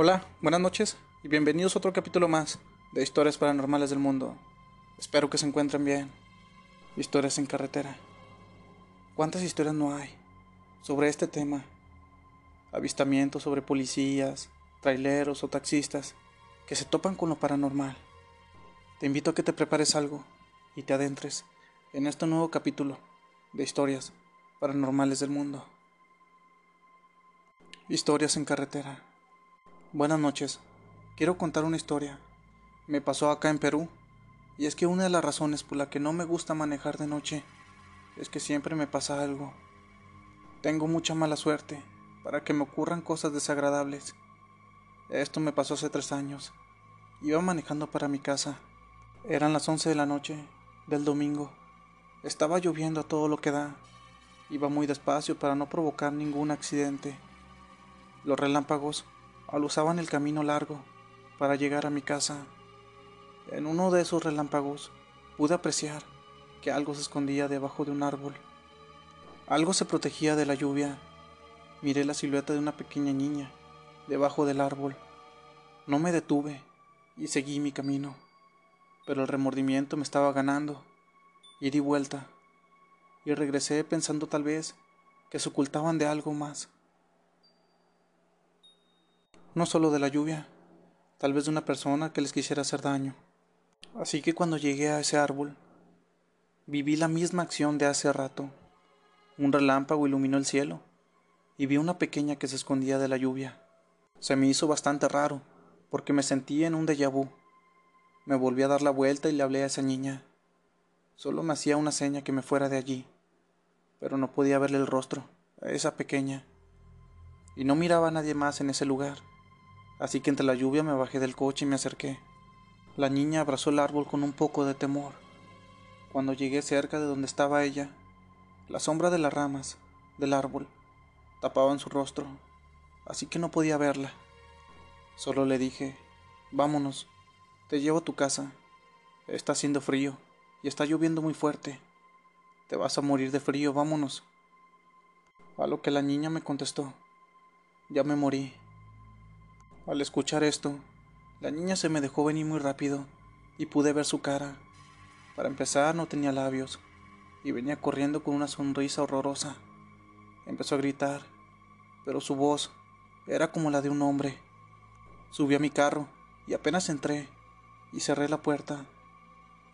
Hola, buenas noches y bienvenidos a otro capítulo más de Historias Paranormales del Mundo. Espero que se encuentren bien. Historias en carretera. ¿Cuántas historias no hay sobre este tema? Avistamientos sobre policías, traileros o taxistas que se topan con lo paranormal. Te invito a que te prepares algo y te adentres en este nuevo capítulo de Historias Paranormales del Mundo. Historias en carretera. Buenas noches. Quiero contar una historia. Me pasó acá en Perú. Y es que una de las razones por la que no me gusta manejar de noche es que siempre me pasa algo. Tengo mucha mala suerte para que me ocurran cosas desagradables. Esto me pasó hace tres años. Iba manejando para mi casa. Eran las once de la noche del domingo. Estaba lloviendo a todo lo que da. Iba muy despacio para no provocar ningún accidente. Los relámpagos alusaban el camino largo para llegar a mi casa. En uno de esos relámpagos pude apreciar que algo se escondía debajo de un árbol. Algo se protegía de la lluvia. Miré la silueta de una pequeña niña debajo del árbol. No me detuve y seguí mi camino, pero el remordimiento me estaba ganando y di vuelta y regresé pensando tal vez que se ocultaban de algo más no solo de la lluvia, tal vez de una persona que les quisiera hacer daño. Así que cuando llegué a ese árbol, viví la misma acción de hace rato. Un relámpago iluminó el cielo y vi una pequeña que se escondía de la lluvia. Se me hizo bastante raro, porque me sentí en un déjà vu. Me volví a dar la vuelta y le hablé a esa niña. Solo me hacía una seña que me fuera de allí, pero no podía verle el rostro a esa pequeña. Y no miraba a nadie más en ese lugar así que entre la lluvia me bajé del coche y me acerqué. La niña abrazó el árbol con un poco de temor. Cuando llegué cerca de donde estaba ella, la sombra de las ramas del árbol tapaban su rostro, así que no podía verla. Solo le dije, vámonos, te llevo a tu casa. Está haciendo frío y está lloviendo muy fuerte. Te vas a morir de frío, vámonos. A lo que la niña me contestó, ya me morí. Al escuchar esto, la niña se me dejó venir muy rápido y pude ver su cara. Para empezar no tenía labios y venía corriendo con una sonrisa horrorosa. Empezó a gritar, pero su voz era como la de un hombre. Subí a mi carro y apenas entré y cerré la puerta.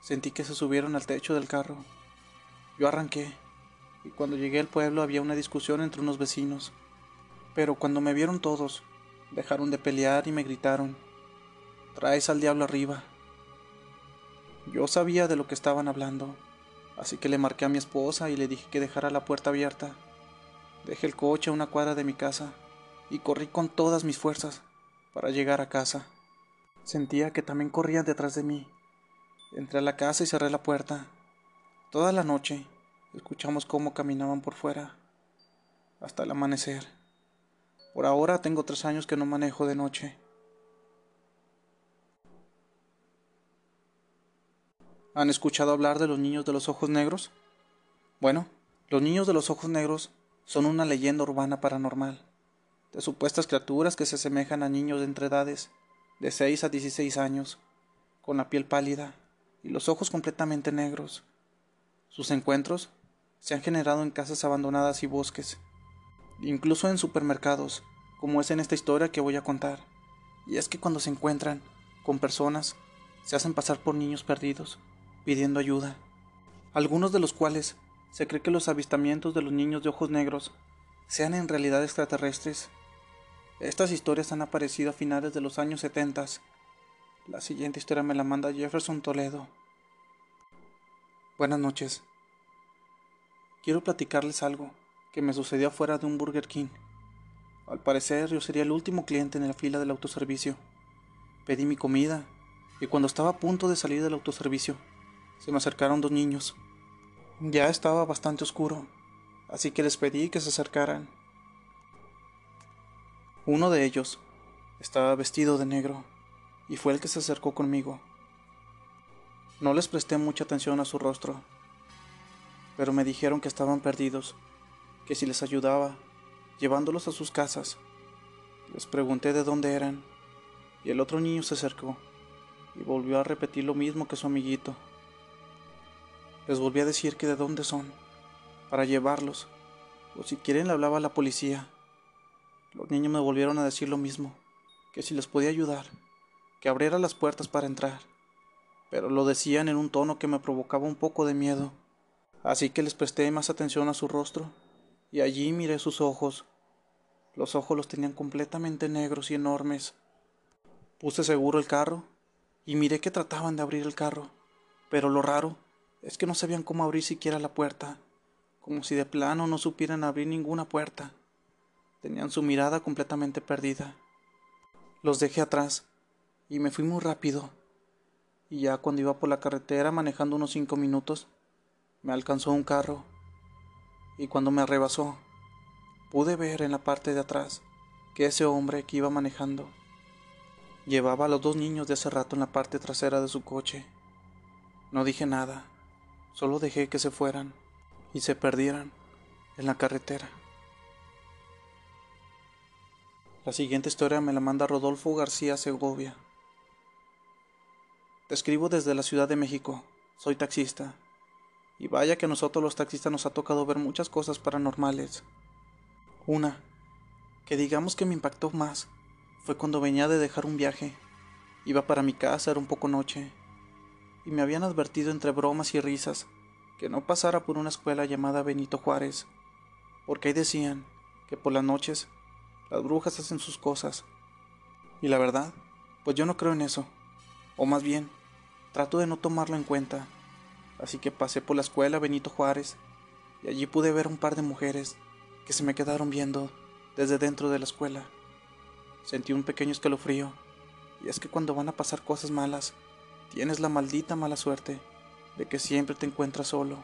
Sentí que se subieron al techo del carro. Yo arranqué y cuando llegué al pueblo había una discusión entre unos vecinos. Pero cuando me vieron todos, Dejaron de pelear y me gritaron, traes al diablo arriba. Yo sabía de lo que estaban hablando, así que le marqué a mi esposa y le dije que dejara la puerta abierta. Dejé el coche a una cuadra de mi casa y corrí con todas mis fuerzas para llegar a casa. Sentía que también corrían detrás de mí. Entré a la casa y cerré la puerta. Toda la noche escuchamos cómo caminaban por fuera hasta el amanecer. Por ahora tengo tres años que no manejo de noche. ¿Han escuchado hablar de los niños de los ojos negros? Bueno, los niños de los ojos negros son una leyenda urbana paranormal, de supuestas criaturas que se asemejan a niños de entre edades de 6 a 16 años, con la piel pálida y los ojos completamente negros. Sus encuentros se han generado en casas abandonadas y bosques, incluso en supermercados, como es en esta historia que voy a contar. Y es que cuando se encuentran con personas, se hacen pasar por niños perdidos, pidiendo ayuda, algunos de los cuales se cree que los avistamientos de los niños de ojos negros sean en realidad extraterrestres. Estas historias han aparecido a finales de los años 70. La siguiente historia me la manda Jefferson Toledo. Buenas noches. Quiero platicarles algo que me sucedió afuera de un Burger King. Al parecer yo sería el último cliente en la fila del autoservicio. Pedí mi comida y cuando estaba a punto de salir del autoservicio, se me acercaron dos niños. Ya estaba bastante oscuro, así que les pedí que se acercaran. Uno de ellos estaba vestido de negro y fue el que se acercó conmigo. No les presté mucha atención a su rostro, pero me dijeron que estaban perdidos que si les ayudaba, llevándolos a sus casas. Les pregunté de dónde eran y el otro niño se acercó y volvió a repetir lo mismo que su amiguito. Les volví a decir que de dónde son, para llevarlos, o si quieren le hablaba a la policía. Los niños me volvieron a decir lo mismo, que si les podía ayudar, que abriera las puertas para entrar, pero lo decían en un tono que me provocaba un poco de miedo, así que les presté más atención a su rostro, y allí miré sus ojos. Los ojos los tenían completamente negros y enormes. Puse seguro el carro y miré que trataban de abrir el carro, pero lo raro es que no sabían cómo abrir siquiera la puerta, como si de plano no supieran abrir ninguna puerta. Tenían su mirada completamente perdida. Los dejé atrás y me fui muy rápido. Y ya cuando iba por la carretera manejando unos cinco minutos, me alcanzó un carro. Y cuando me arrebasó, pude ver en la parte de atrás que ese hombre que iba manejando Llevaba a los dos niños de hace rato en la parte trasera de su coche. No dije nada, solo dejé que se fueran y se perdieran en la carretera. La siguiente historia me la manda Rodolfo García Segovia. Te escribo desde la Ciudad de México. Soy taxista. Y vaya que a nosotros los taxistas nos ha tocado ver muchas cosas paranormales. Una, que digamos que me impactó más, fue cuando venía de dejar un viaje. Iba para mi casa, era un poco noche, y me habían advertido entre bromas y risas que no pasara por una escuela llamada Benito Juárez, porque ahí decían que por las noches las brujas hacen sus cosas. Y la verdad, pues yo no creo en eso, o más bien, trato de no tomarlo en cuenta. Así que pasé por la escuela Benito Juárez y allí pude ver un par de mujeres que se me quedaron viendo desde dentro de la escuela. Sentí un pequeño escalofrío, y es que cuando van a pasar cosas malas, tienes la maldita mala suerte de que siempre te encuentras solo,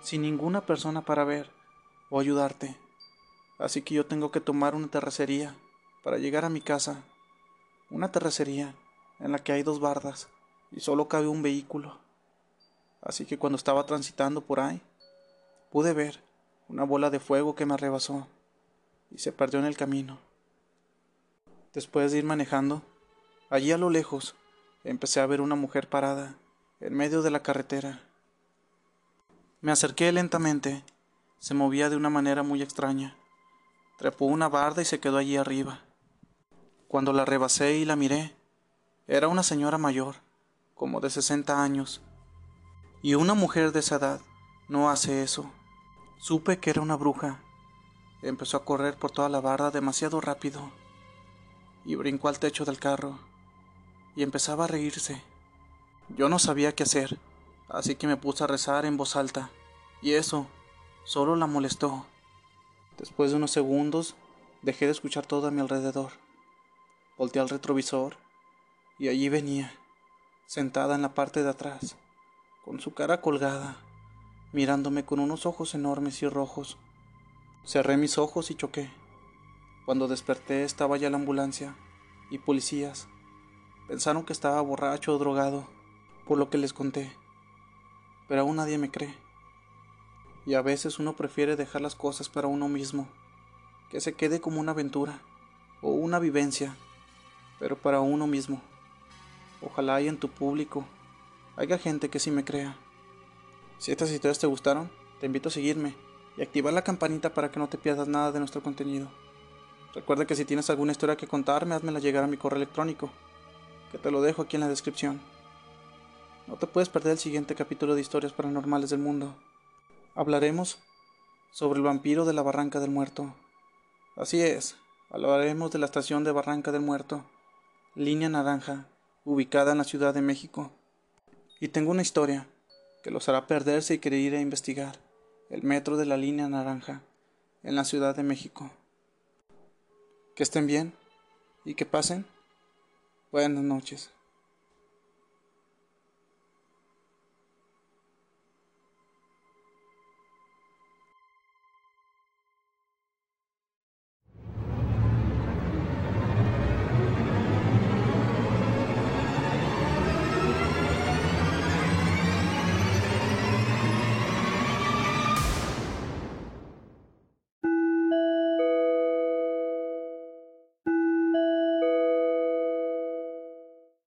sin ninguna persona para ver o ayudarte. Así que yo tengo que tomar una terracería para llegar a mi casa, una terracería en la que hay dos bardas y solo cabe un vehículo. Así que cuando estaba transitando por ahí, pude ver una bola de fuego que me arrebasó y se perdió en el camino. Después de ir manejando, allí a lo lejos, empecé a ver una mujer parada, en medio de la carretera. Me acerqué lentamente, se movía de una manera muy extraña. Trepó una barda y se quedó allí arriba. Cuando la rebasé y la miré, era una señora mayor, como de sesenta años. Y una mujer de esa edad no hace eso. Supe que era una bruja. Empezó a correr por toda la barda demasiado rápido y brincó al techo del carro y empezaba a reírse. Yo no sabía qué hacer, así que me puse a rezar en voz alta, y eso solo la molestó. Después de unos segundos, dejé de escuchar todo a mi alrededor. Volteé al retrovisor y allí venía, sentada en la parte de atrás, con su cara colgada, mirándome con unos ojos enormes y rojos. Cerré mis ojos y choqué. Cuando desperté estaba ya la ambulancia y policías. Pensaron que estaba borracho o drogado, por lo que les conté. Pero aún nadie me cree. Y a veces uno prefiere dejar las cosas para uno mismo, que se quede como una aventura o una vivencia, pero para uno mismo. Ojalá haya en tu público haya gente que sí me crea. Si estas historias te gustaron, te invito a seguirme y activar la campanita para que no te pierdas nada de nuestro contenido. Recuerda que si tienes alguna historia que contarme, házmela llegar a mi correo electrónico, que te lo dejo aquí en la descripción. No te puedes perder el siguiente capítulo de Historias Paranormales del Mundo. Hablaremos sobre el vampiro de la Barranca del Muerto. Así es, hablaremos de la estación de Barranca del Muerto, línea naranja, ubicada en la Ciudad de México. Y tengo una historia que los hará perderse y querer ir a investigar el metro de la línea naranja en la Ciudad de México. Que estén bien y que pasen buenas noches.